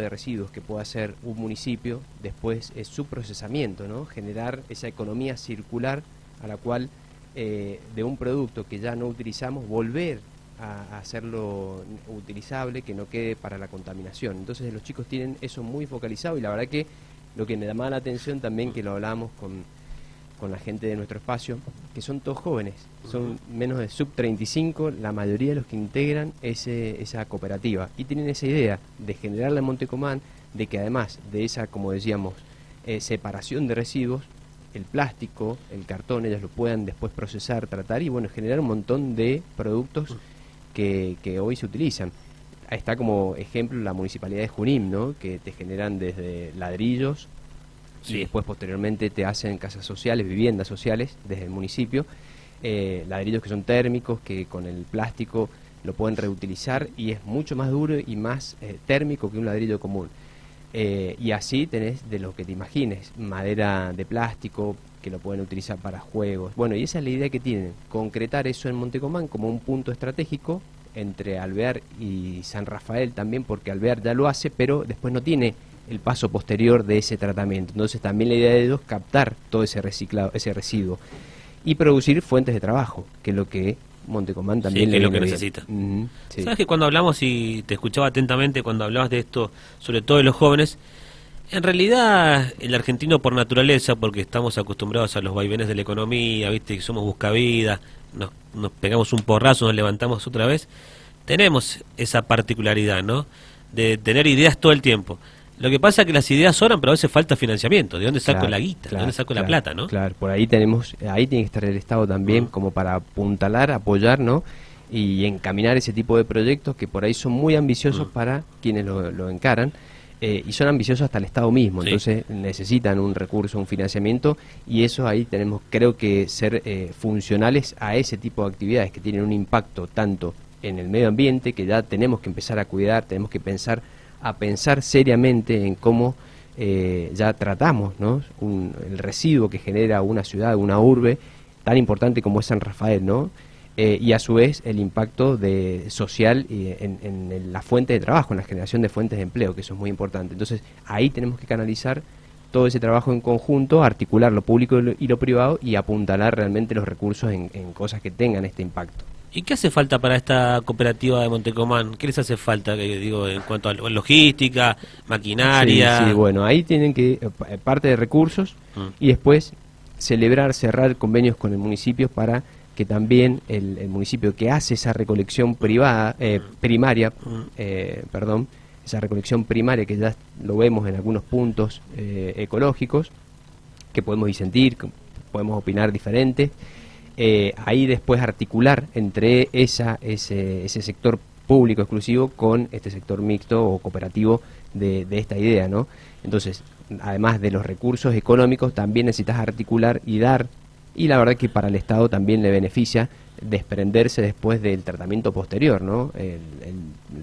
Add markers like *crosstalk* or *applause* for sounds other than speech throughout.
de residuos que pueda hacer un municipio, después es su procesamiento, ¿no? generar esa economía circular a la cual eh, de un producto que ya no utilizamos, volver a, hacerlo utilizable, que no quede para la contaminación. Entonces los chicos tienen eso muy focalizado y la verdad que lo que me llama la atención también, que lo hablamos con, con la gente de nuestro espacio, que son todos jóvenes, son menos de sub 35, la mayoría de los que integran ese, esa cooperativa y tienen esa idea de generarla en Montecomán, de que además de esa, como decíamos, eh, separación de residuos, el plástico, el cartón, ellos lo puedan después procesar, tratar y bueno, generar un montón de productos que, que hoy se utilizan. Ahí está como ejemplo la municipalidad de Junín, ¿no? que te generan desde ladrillos, y después posteriormente te hacen casas sociales, viviendas sociales desde el municipio, eh, ladrillos que son térmicos, que con el plástico lo pueden reutilizar y es mucho más duro y más eh, térmico que un ladrillo común. Eh, y así tenés de lo que te imagines, madera de plástico que lo pueden utilizar para juegos. Bueno, y esa es la idea que tienen, concretar eso en Montecomán como un punto estratégico entre Alvear y San Rafael también, porque Alvear ya lo hace, pero después no tiene el paso posterior de ese tratamiento. Entonces también la idea de ellos es captar todo ese reciclado, ese residuo y producir fuentes de trabajo, que es lo que Montecomán también es lo que necesita. Sabes que cuando hablamos y te escuchaba atentamente cuando hablabas de esto, sobre todo de los jóvenes, en realidad el argentino por naturaleza, porque estamos acostumbrados a los vaivenes de la economía, viste que somos buscavidas, nos, nos pegamos un porrazo, nos levantamos otra vez, tenemos esa particularidad, ¿no? De tener ideas todo el tiempo. Lo que pasa es que las ideas sobran, pero a veces falta financiamiento. ¿De dónde saco la guita? ¿De dónde saco la plata, no? Claro, por ahí tenemos, ahí tiene que estar el Estado también como para apuntalar, apoyar, ¿no? Y encaminar ese tipo de proyectos que por ahí son muy ambiciosos para quienes lo, encaran. Eh, y son ambiciosos hasta el Estado mismo, entonces necesitan un recurso, un financiamiento y eso ahí tenemos creo que ser eh, funcionales a ese tipo de actividades que tienen un impacto tanto en el medio ambiente, que ya tenemos que empezar a cuidar, tenemos que pensar a pensar seriamente en cómo eh, ya tratamos ¿no? el residuo que genera una ciudad, una urbe tan importante como es San Rafael, ¿no? Eh, y a su vez el impacto de, social en, en, la fuente de trabajo, en la generación de fuentes de empleo, que eso es muy importante. Entonces ahí tenemos que canalizar todo ese trabajo en conjunto, articular lo público y lo privado y apuntalar realmente los recursos en cosas que tengan este impacto. ¿Y qué hace falta para esta cooperativa de Montecomán? ¿Qué les hace falta, digo, en cuanto a logística, maquinaria? Sí, bueno, ahí tienen que, eh, parte de recursos mm. y después celebrar, cerrar convenios con el municipio para que también el, municipio que hace esa recolección privada, eh, mm. primaria, mm. eh, perdón, esa recolección primaria que ya lo vemos en algunos puntos ecológicos, que podemos disentir, podemos opinar diferente, eh, ahí después articular entre esa, ese, ese sector público exclusivo con este sector mixto o cooperativo de, esta idea, ¿no? Entonces, además de los recursos económicos, también necesitas articular y dar, y la verdad que para el Estado también le beneficia desprenderse después del tratamiento posterior, ¿no? El,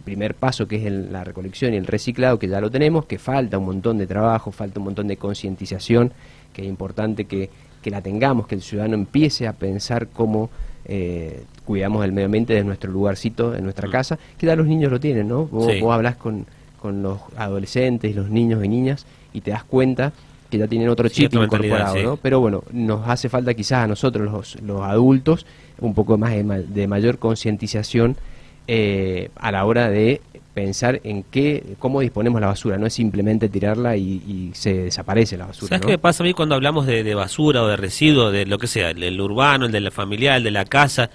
primer paso que es la recolección y el reciclado, que ya lo tenemos, que falta un montón de trabajo, falta un montón de concientización, que es importante que que la tengamos, que el ciudadano empiece a pensar cómo eh, cuidamos del medio ambiente de nuestro lugarcito, de nuestra mm. casa, que ya los niños lo tienen, ¿no? Vos, hablas con, con los adolescentes, los niños y niñas, y te das cuenta que ya tienen otro chip incorporado, ¿no? Pero bueno, nos hace falta quizás a nosotros, los, los adultos, un poco más de, de mayor concientización eh, a la hora de pensar en qué, cómo disponemos la basura, no es simplemente tirarla y, se desaparece la basura. ¿Sabes qué pasa a mí cuando hablamos de, basura o de residuo, de lo que sea, el, urbano, el de la familiar, el de la casa,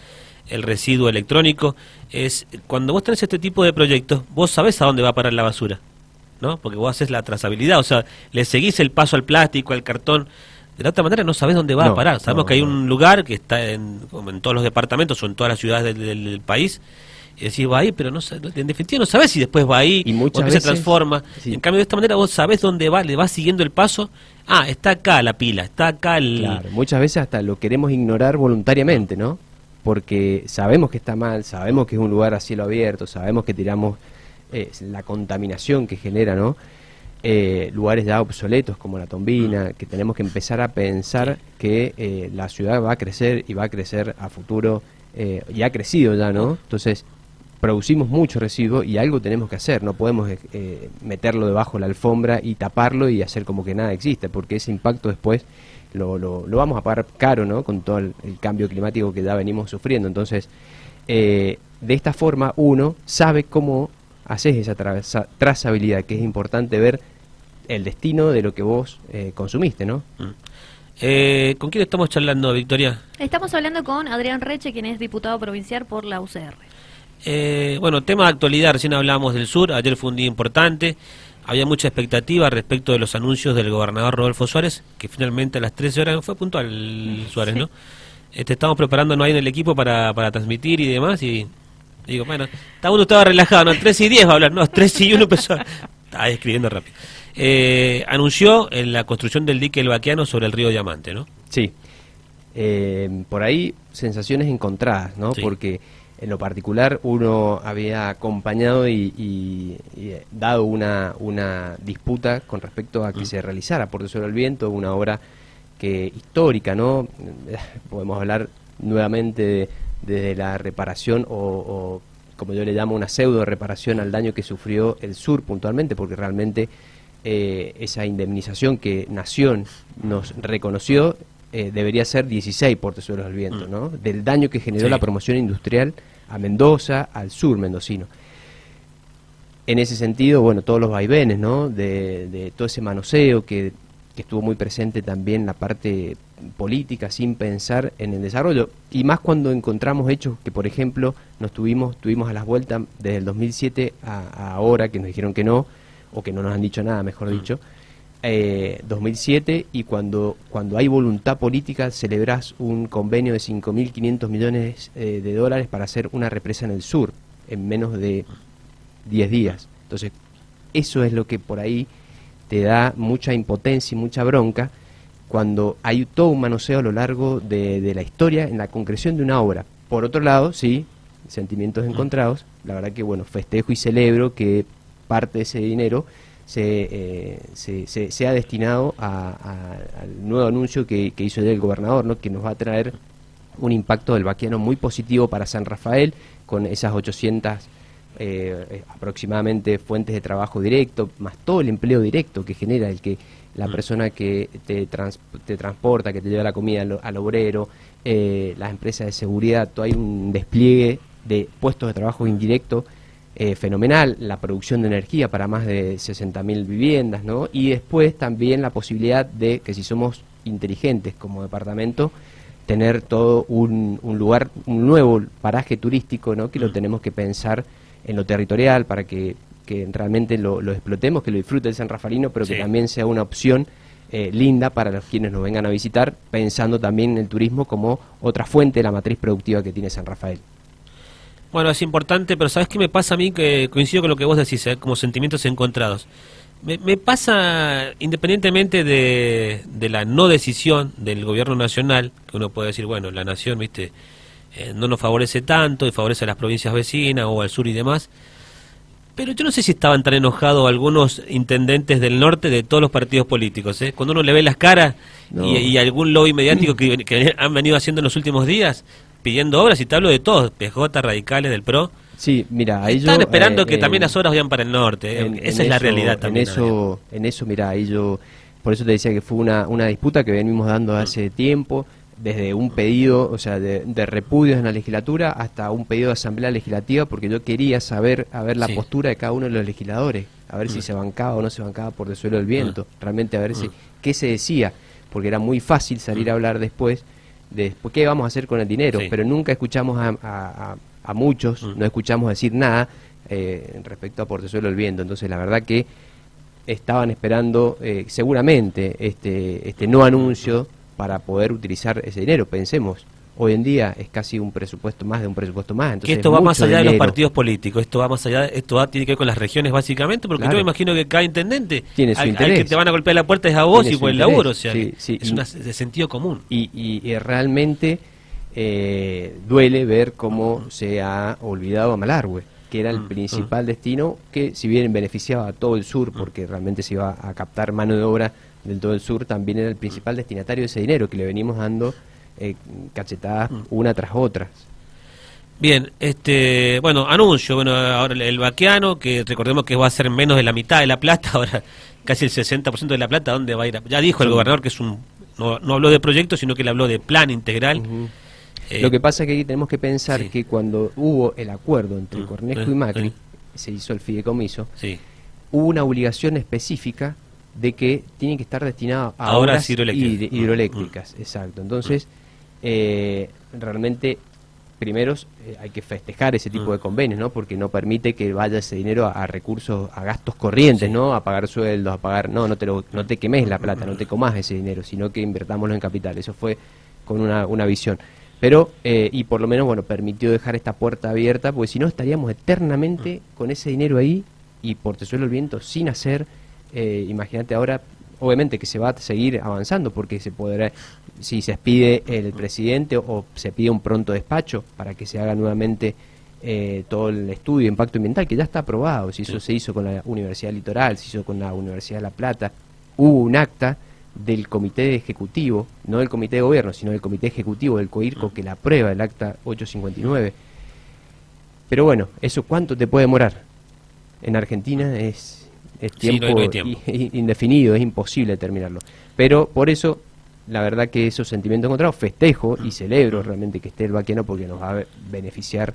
el residuo electrónico? Es cuando vos tenés este tipo de proyectos, vos sabés a dónde va a parar la basura, ¿no? Porque vos haces la trazabilidad, o sea, le seguís el paso al plástico, al cartón. De la otra manera no sabés dónde va a parar. Sabemos que hay un lugar que está en, en, todos los departamentos o en todas las ciudades del país y decís, va ahí, pero no, en definitiva no sabes si después va ahí y muchas veces, se transforma. En cambio, de esta manera vos sabés dónde va, le vas siguiendo el paso. Ah, está acá la pila, está acá el... Claro, muchas veces hasta lo queremos ignorar voluntariamente, ¿no? Porque sabemos que está mal, sabemos que es un lugar a cielo abierto, sabemos que tiramos eh, la contaminación que genera, ¿no? Eh, lugares ya obsoletos como la tombina, que tenemos que empezar a pensar que eh, la ciudad va a crecer y va a crecer a futuro, y ha crecido ya, ¿no? Entonces, producimos mucho residuo y algo tenemos que hacer, no podemos eh, meterlo debajo de la alfombra y taparlo y hacer como que nada existe, porque ese impacto después lo, lo, vamos a pagar caro, ¿no? Con todo el, cambio climático que ya venimos sufriendo. Entonces, eh, de esta forma uno sabe cómo haces esa trazabilidad, que es importante ver el destino de lo que vos eh, consumiste, ¿no? Mm. Eh, ¿Con quién estamos charlando, Victoria? Estamos hablando con Adrián Reche, quien es diputado provincial por la UCR. Eh, bueno, tema de actualidad, recién hablábamos del sur, ayer fue un día importante, había mucha expectativa respecto de los anuncios del gobernador Rodolfo Suárez, que finalmente a las 13 horas fue puntual Suárez, ¿no? Este, estamos preparándonos ahí en el equipo para, para transmitir y demás, y digo, bueno, uno estaba relajado, ¿no? 3 y 10 va a hablar, no, *laughs* 3 y 1 empezó, estaba escribiendo rápido eh, anunció en la construcción del dique El Baquiano sobre el río Diamante, ¿no? Sí. Eh, por ahí sensaciones encontradas, ¿no? Porque en lo particular uno había acompañado y, dado una, una, disputa con respecto a que mm. se realizara por Tesoro del Viento, una obra que histórica, ¿no? *laughs* Podemos hablar nuevamente de, la reparación o, o, como yo le llamo, una pseudo reparación al daño que sufrió el sur puntualmente, porque realmente eh, esa indemnización que Nación nos reconoció eh, debería ser 16 por Tesoros del Viento, mm. ¿no? Del daño que generó la promoción industrial a Mendoza, al sur mendocino. En ese sentido, bueno, todos los vaivenes, ¿no? De, todo ese manoseo que, estuvo muy presente también la parte política sin pensar en el desarrollo y más cuando encontramos hechos que por ejemplo nos tuvimos tuvimos a las vueltas desde el 2007 a ahora que nos dijeron que no o que no nos han dicho nada, mejor mm. Eh, 2007 y cuando, cuando hay voluntad política celebras un convenio de 5.500 millones eh, de dólares para hacer una represa en el sur en menos de 10 días. Entonces, eso es lo que por ahí te da mucha impotencia y mucha bronca cuando hay todo un manoseo a lo largo de, de la historia en la concreción de una obra. Por otro lado, sí, sentimientos mm. encontrados, la verdad que bueno, festejo y celebro que parte de ese dinero se, eh, se, ha destinado al nuevo anuncio que, hizo el gobernador, ¿no? que nos va a traer un impacto del vaquiano muy positivo para San Rafael, con esas 800 eh, eh, aproximadamente fuentes de trabajo directo, más todo el empleo directo que genera el que la mm. persona que te, te transporta, que te lleva la comida al, obrero, las empresas de seguridad, todo hay un despliegue de puestos de trabajo indirecto eh, fenomenal, la producción de energía para más de 60.000 viviendas, ¿no? Y después también la posibilidad de que si somos inteligentes como departamento, tener todo un, lugar, un nuevo paraje turístico, ¿no? Que lo mm. tenemos que pensar en lo territorial para que, realmente lo, explotemos, que lo disfrute el San Rafaelino, pero que también sea una opción eh, linda para los quienes nos vengan a visitar, pensando también en el turismo como otra fuente de la matriz productiva que tiene San Rafael. Bueno, es importante, pero ¿sabes qué me pasa a mí? Que coincido con lo que vos decís, ¿eh? como sentimientos encontrados. Me, pasa, independientemente de, la no decisión del gobierno nacional, que uno puede decir, bueno, la nación, viste, eh, no nos favorece tanto y favorece a las provincias vecinas o al sur y demás, pero yo no sé si estaban tan enojados algunos intendentes del norte de todos los partidos políticos. ¿eh? Cuando uno le ve las caras y, algún lobby mediático que, que, han venido haciendo en los últimos días, pidiendo obras y te hablo de todos, PJ, radicales del PRO. Sí, mira, ahí Están esperando que eh, también las obras vayan para el norte, eh, esa es la realidad también. En eso, en eso, mira, ahí yo, por eso te decía que fue una, una disputa que venimos dando hace tiempo, desde un pedido, o sea, de, repudios en la legislatura hasta un pedido de asamblea legislativa, porque yo quería saber, a ver la postura de cada uno de los legisladores, a ver si mm. se bancaba o no se bancaba por el suelo del viento, mm. realmente a ver si, mm. qué se decía, porque era muy fácil salir a hablar después de qué vamos a hacer con el dinero, pero nunca escuchamos a, a, muchos, mm. no escuchamos decir nada eh, respecto a Portezuelo el Viento. Entonces, la verdad que estaban esperando eh, seguramente este, este no anuncio para poder utilizar ese dinero. Pensemos, hoy en día es casi un presupuesto más de un presupuesto más. Entonces que esto va más allá de los partidos políticos, esto va más allá, esto va, tiene que ver con las regiones básicamente, porque yo me imagino que cada intendente tiene su interés. que te van a golpear la puerta es a vos y por el laburo, o sea, es una, de sentido común. Y, y, realmente eh, duele ver cómo se ha olvidado a Malargüe que era el mm, principal mm. destino, que si bien beneficiaba a todo el sur, mm. porque realmente se iba a captar mano de obra del todo el sur, también era el principal destinatario de ese dinero que le venimos dando eh, cachetadas mm. una tras otra. Bien, este, bueno, anuncio, bueno, ahora el, vaqueano, que recordemos que va a ser menos de la mitad de la plata, *laughs* ahora casi el 60% de la plata, ¿dónde va a ir? a- ya dijo el gobernador que es un, no, no habló de proyecto, sino que le habló de plan integral. Eh, Lo que pasa es que aquí tenemos que pensar sí. que cuando hubo el acuerdo entre Mm, Cornejo eh, y Macri, eh. se hizo el fideicomiso, Sí, hubo una obligación específica de que tiene que estar destinado a A obras hidroeléctricas. hid- hidroeléctricas, exacto. Entonces, eh, realmente, primero eh, hay que festejar ese tipo Mm. de convenios, ¿no? Porque no permite que vaya ese dinero a, a recursos, a gastos corrientes, Sí. ¿no? A pagar sueldos, a pagar... No, no te, lo, no te quemes la plata, no te comas ese dinero, sino que invertámoslo en capital. Eso fue con una, una visión. Pero, eh, y por lo menos, bueno, permitió dejar esta puerta abierta, porque si no estaríamos eternamente con ese dinero ahí y por te suelo el viento sin hacer. eh, Imagínate ahora, obviamente que se va a seguir avanzando, porque se podrá, si se pide el presidente o se pide un pronto despacho para que se haga nuevamente eh, todo el estudio de impacto ambiental, que ya está aprobado, si eso Sí. se hizo con la Universidad Litoral, se hizo con la Universidad de La Plata, hubo un acta del comité ejecutivo, no del comité de gobierno, sino del comité ejecutivo del COIRCO que la aprueba el acta 859. Pero bueno, ¿eso cuánto te puede demorar? En Argentina es, es Sí, no hay- tiempo, no indefinido, es imposible terminarlo. Pero por eso, la verdad que esos sentimientos encontrados, festejo y celebro realmente que esté el vaqueno porque nos va a be- beneficiar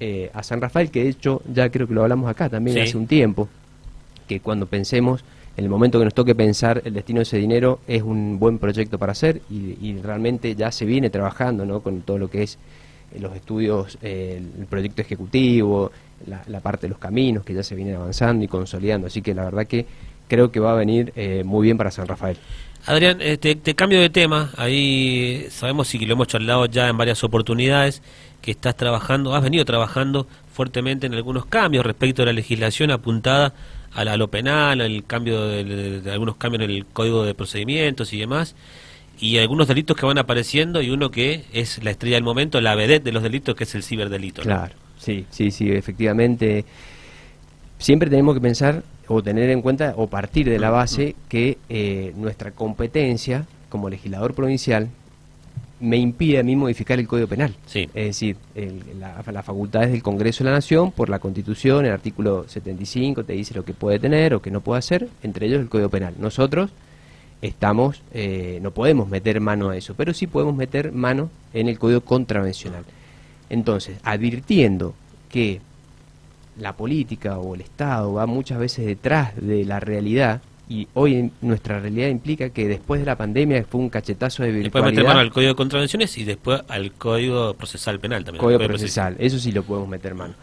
eh, a San Rafael, que de hecho ya creo que lo hablamos acá también Sí. hace un tiempo, que cuando pensemos, en el momento que nos toque pensar el destino de ese dinero, es un buen proyecto para hacer y, y realmente ya se viene trabajando ¿no? con todo lo que es eh, los estudios, eh, el proyecto ejecutivo, la, la parte de los caminos que ya se vienen avanzando y consolidando. Así que la verdad que creo que va a venir eh, muy bien para San Rafael. Adrián, eh, te, te cambio de tema. Ahí sabemos y que lo hemos charlado ya en varias oportunidades que estás trabajando, has venido trabajando fuertemente en algunos cambios respecto a la legislación apuntada a, la- a lo penal, al cambio de, de- de algunos cambios en el código de procedimientos y demás, y algunos delitos que van apareciendo y uno que es la estrella del momento, la vedette de los delitos, que es el ciberdelito. ¿no? Claro, sí, sí, sí, efectivamente. Siempre tenemos que pensar o tener en cuenta o partir de la base que eh, nuestra competencia como legislador provincial me impide a mí modificar el Código Penal. Sí. Es decir, el- la, la facultad es del Congreso de la Nación, por la Constitución, el artículo 75 te dice lo que puede tener o que no puede hacer, entre ellos el Código Penal. Nosotros estamos, eh, no podemos meter mano a eso, pero sí podemos meter mano en el Código Contravencional. Entonces, advirtiendo que la política o el Estado va muchas veces detrás de la realidad, y hoy en nuestra realidad implica que después de la pandemia fue un cachetazo de Después virtualidad. meter mano al código de contravenciones y después al código procesal penal también. Código procesal, eso sí lo podemos meter mano.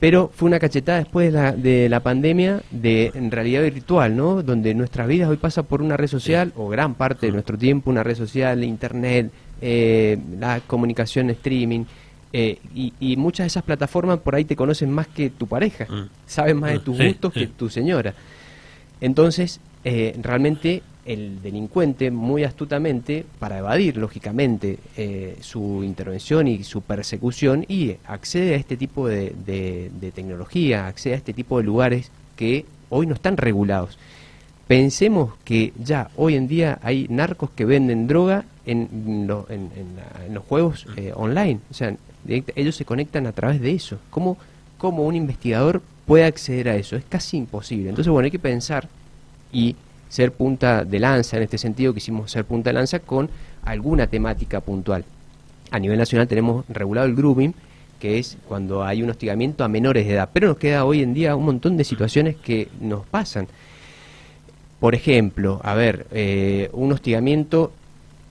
Pero fue una cachetada después de la, de la pandemia de en realidad virtual, ¿no? Donde nuestras vidas hoy pasa por una red social, o gran parte de nuestro tiempo, una red social, internet, eh, la comunicación streaming, eh, y, y muchas de esas plataformas por ahí te conocen más que tu pareja, Mm. saben más de Mm, tus sí, gustos sí. que tu señora. Entonces, eh, realmente el delincuente muy astutamente, para evadir lógicamente eh, su intervención y su persecución, y accede a este tipo de, de- de tecnología, accede a este tipo de lugares que hoy no están regulados. Pensemos que ya hoy en día hay narcos que venden droga en, lo- en- en en los juegos eh, online. O sea, ellos se conectan a través de eso. ¿Cómo, ¿Cómo un investigador puede acceder a eso? Es casi imposible. Entonces, bueno, hay que pensar y ser punta de lanza, en este sentido quisimos ser punta de lanza con alguna temática puntual. A nivel nacional tenemos regulado el grooming, que es cuando hay un hostigamiento a menores de edad, pero nos queda hoy en día un montón de situaciones que nos pasan. Por ejemplo, a ver, eh, un hostigamiento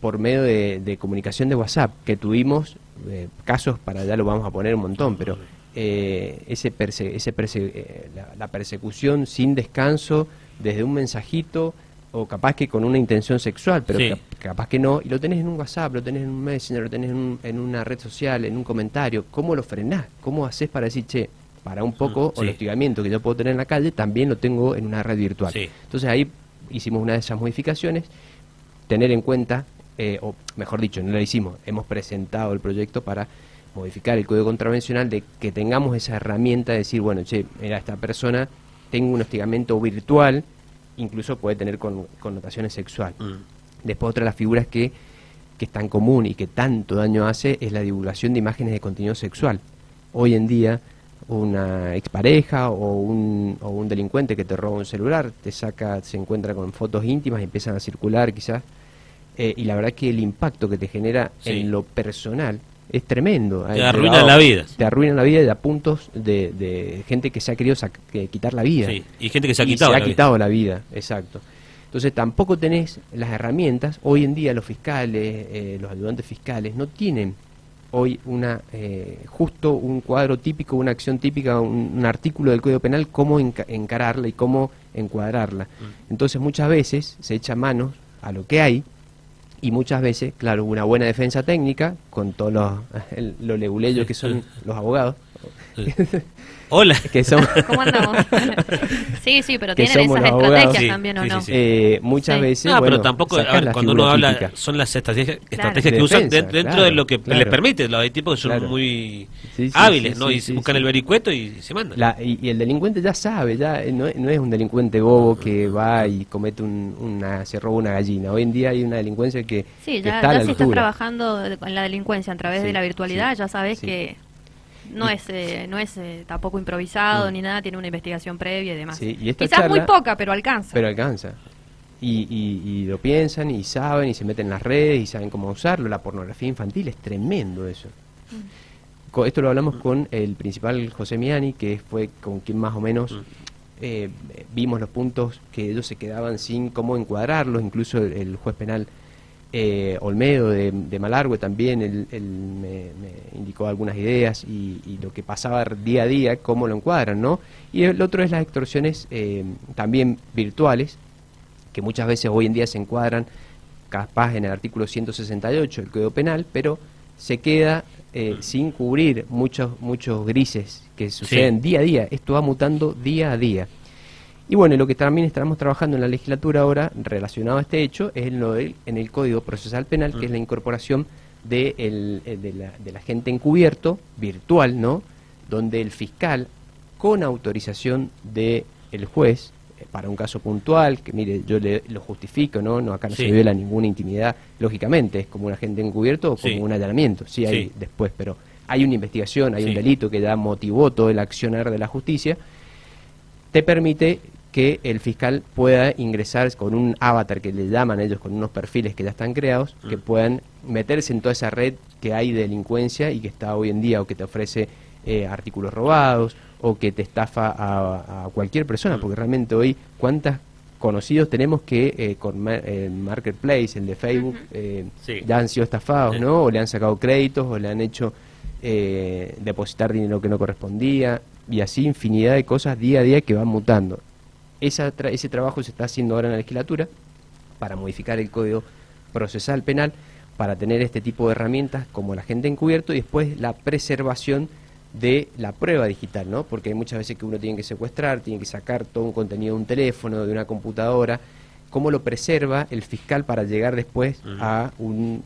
por medio de comunicación de WhatsApp, que tuvimos eh, casos, para allá lo vamos a poner un montón, pero eh, ese perse- ese perse- eh, la, la persecución sin descanso desde un mensajito o capaz que con una intención sexual, pero Sí. capaz que no, y lo tenés en un WhatsApp, lo tenés en un Messenger, lo tenés en, un- en una red social, en un comentario, ¿cómo lo frenás? ¿Cómo haces para decir, che, para un poco, Mm, o el sí. hostigamiento que yo puedo tener en la calle, también lo tengo en una red virtual? Sí. Entonces ahí hicimos una de esas modificaciones, tener en cuenta, eh, o mejor dicho, no lo hicimos, hemos presentado el proyecto para modificar el código contravencional de que tengamos esa herramienta de decir, bueno, che, mira, esta persona tengo un hostigamiento virtual, incluso puede tener con- connotaciones sexuales. Mm. Después otra de las figuras que, que es tan común y que tanto daño hace es la divulgación de imágenes de contenido sexual. hoy en día una expareja o un, o un delincuente que te roba un celular, te saca, se encuentra con fotos íntimas y empiezan a circular quizás. Eh, y la verdad que el impacto que te genera Sí. en lo personal es tremendo. Te Ha arruina llegado- la vida. Te arruina la vida y a puntos de, de gente que se ha querido quitar la vida. Sí, y gente que se ha Y quitado. se ha la vida. quitado la vida, exacto. Entonces tampoco tenés las herramientas. Hoy en día los fiscales, eh, los ayudantes fiscales, no tienen hoy una eh, justo un cuadro típico, una acción típica, un, un artículo del Código Penal, cómo enca- encararla y cómo encuadrarla. Mm. Entonces muchas veces se echa manos a lo que hay y muchas veces, claro, una buena defensa técnica con todos los, *laughs* los leguleyos que son los abogados, Hola. *laughs* que son... ¿Cómo andamos? *laughs* sí, sí, pero Que tienen somos esas estrategias Sí, también, ¿o sí, no? sí, sí. Eh, muchas Sí. veces. no, pero bueno, tampoco, a ver, cuando uno habla, típica. son las estrategias, estrategias De que usan dentro claro, de lo que claro. les permite. Los hay tipos que son Claro. muy Sí, sí, hábiles, sí, ¿no? sí, y sí, buscan sí. el vericueto y se mandan. La- y, y el delincuente ya sabe, ya eh, no, es- no es un delincuente bobo que va y comete un- una, se roba una gallina. Hoy en día hay una delincuencia que, Sí, que ya, está a ya la si estás trabajando con la delincuencia a través de la virtualidad, ya sabes que no es eh, no es eh, tampoco improvisado ni nada, tiene una investigación previa y demás. Mm. Sí, y Quizás muy poca, pero alcanza. Pero alcanza. Y, y- y lo piensan y saben y se meten en las redes y saben cómo usarlo. La pornografía infantil es tremendo eso. Co- Esto lo hablamos con el principal José Miani, que fue con quien más o menos Mm. eh, vimos los puntos que ellos se quedaban sin cómo encuadrarlos. Incluso el, el juez penal eh, Olmedo de, de Malargüe también él, él me, me indicó algunas ideas y, y lo que pasaba día a día, cómo lo encuadran, ¿no? Y el otro es las extorsiones eh, también virtuales, que muchas veces hoy en día se encuadran capaz en el artículo 168 del Código Penal, pero se queda eh, sin cubrir muchos muchos grises que suceden día a día. Esto va mutando día a día. Y bueno, lo que también estamos trabajando en la legislatura ahora relacionado a este hecho es en, lo del- en el Código Procesal Penal, que es la incorporación de, el- eh, de, la, del agente encubierto virtual, ¿no? Donde el fiscal, con autorización del el juez, eh, para un caso puntual, que mire, yo le, lo justifico, ¿no? no Acá no Sí. se viola ninguna intimidad, lógicamente, es como un agente encubierto o como Sí. un allanamiento, sí hay Sí. después, pero hay una investigación, hay un delito que ya motivó todo el accionar de la justicia, te permite que el fiscal pueda ingresar con un avatar que le llaman ellos, con unos perfiles que ya están creados, que Mm. puedan meterse en toda esa red que hay de delincuencia y que está hoy en día o que te ofrece eh, artículos robados o que te estafa a, a cualquier persona, Mm. porque realmente hoy cuántas conocidos tenemos que eh, con ma- el Marketplace, el de Facebook, eh, Sí. ya han sido estafados, Sí. ¿no? O le han sacado créditos o le han hecho eh, depositar dinero que no correspondía y así infinidad de cosas día a día que van mutando. Esa tra- ese trabajo se está haciendo ahora en la legislatura para modificar el código procesal penal, para tener este tipo de herramientas como el agente encubierto y después la preservación de la prueba digital, ¿no? Porque hay muchas veces que uno tiene que secuestrar, tiene que sacar todo un contenido de un teléfono, de una computadora. ¿Cómo lo preserva el fiscal para llegar después a un-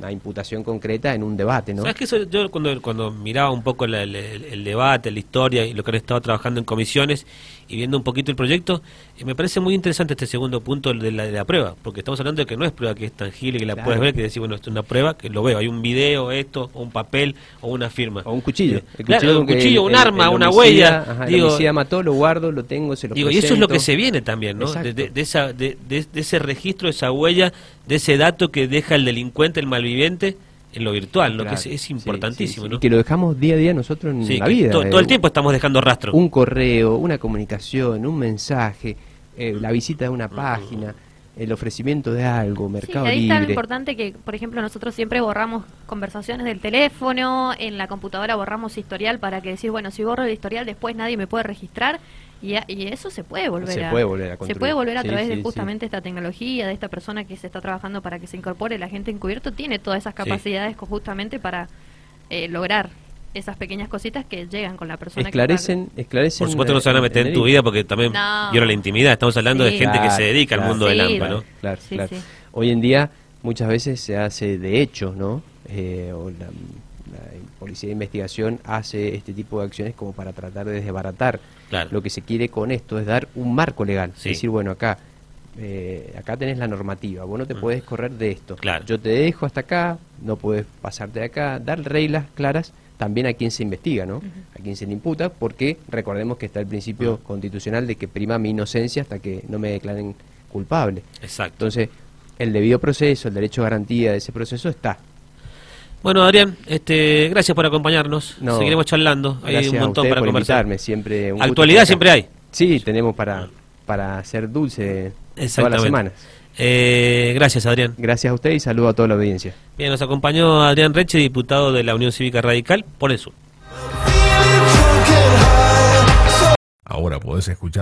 una imputación concreta en un debate, ¿no? ¿Sabes que eso, yo cuando, cuando miraba un poco la- el- el debate, la historia y lo que han estado trabajando en comisiones y viendo un poquito el proyecto, eh, me parece muy interesante este segundo punto de la, de la prueba, porque estamos hablando de que no es prueba que es tangible, que la Claro. puedes ver, que decir, bueno, esto es una prueba, que lo veo, hay un video, esto, o un papel, o una firma. O un cuchillo. Eh, El claro, cuchillo un cuchillo, el- un el- arma, el una huella. ajá, el digo, homicida mató, lo guardo, lo tengo, se lo Digo, y eso es lo que se viene también, ¿no? De, de- de esa, de, de- de ese registro, de esa huella, de ese dato que deja el delincuente, el malviviente, en lo virtual, lo que es, es importantísimo, sí, sí. ¿no? Y que lo dejamos día a día nosotros en la vida. to- eh, todo el tiempo estamos dejando rastro. Un correo, una comunicación, un mensaje, eh, la visita de una página, el ofrecimiento de algo, Sí, Mercado ahí está lo Libre. importante que, por ejemplo, nosotros siempre borramos conversaciones del teléfono, en la computadora borramos historial para que decir, bueno, si borro el historial después nadie me puede registrar y, a- y eso se puede volver Se a puede volver a se construir. puede volver a Sí, través sí, de sí. justamente esta tecnología, de esta persona que se está trabajando para que se incorpore la gente encubierto, tiene todas esas Sí. capacidades justamente para eh, lograr esas pequeñas cositas que llegan con la persona Esclarecen, esclarecen. Por supuesto no se van a meter en tu vida porque también No. viola la intimidad. Estamos hablando de gente que se Claro, dedica al mundo del AMPA, ¿no? Claro, Sí, claro. sí. Hoy en día muchas veces se hace de hecho, ¿no? Eh, o la, la policía de investigación hace este tipo de acciones como para tratar de desbaratar. Claro. Lo que se quiere con esto es dar un marco legal. Sí. Es decir, bueno, acá eh, acá tenés la normativa, vos no te Mm. puedes correr de esto. Claro. Yo te dejo hasta acá, no puedes pasarte de acá, dar reglas claras también a quién se investiga, ¿no? A quién se le imputa, porque recordemos que está el principio constitucional de que prima mi inocencia hasta que no me declaren culpable. Exacto. Entonces, el debido proceso, el derecho a garantía de ese proceso está. Bueno, Adrián, este, gracias por acompañarnos. No, Seguiremos charlando. Hay un montón para por conversar. siempre un Actualidad siempre hay. Sí, tenemos para, para hacer dulce todas las semanas. Eh, gracias, Adrián. Gracias a usted y saludo a toda la audiencia. Bien, nos acompañó Adrián Reche, diputado de la Unión Cívica Radical por el Sur. Ahora podés escuchar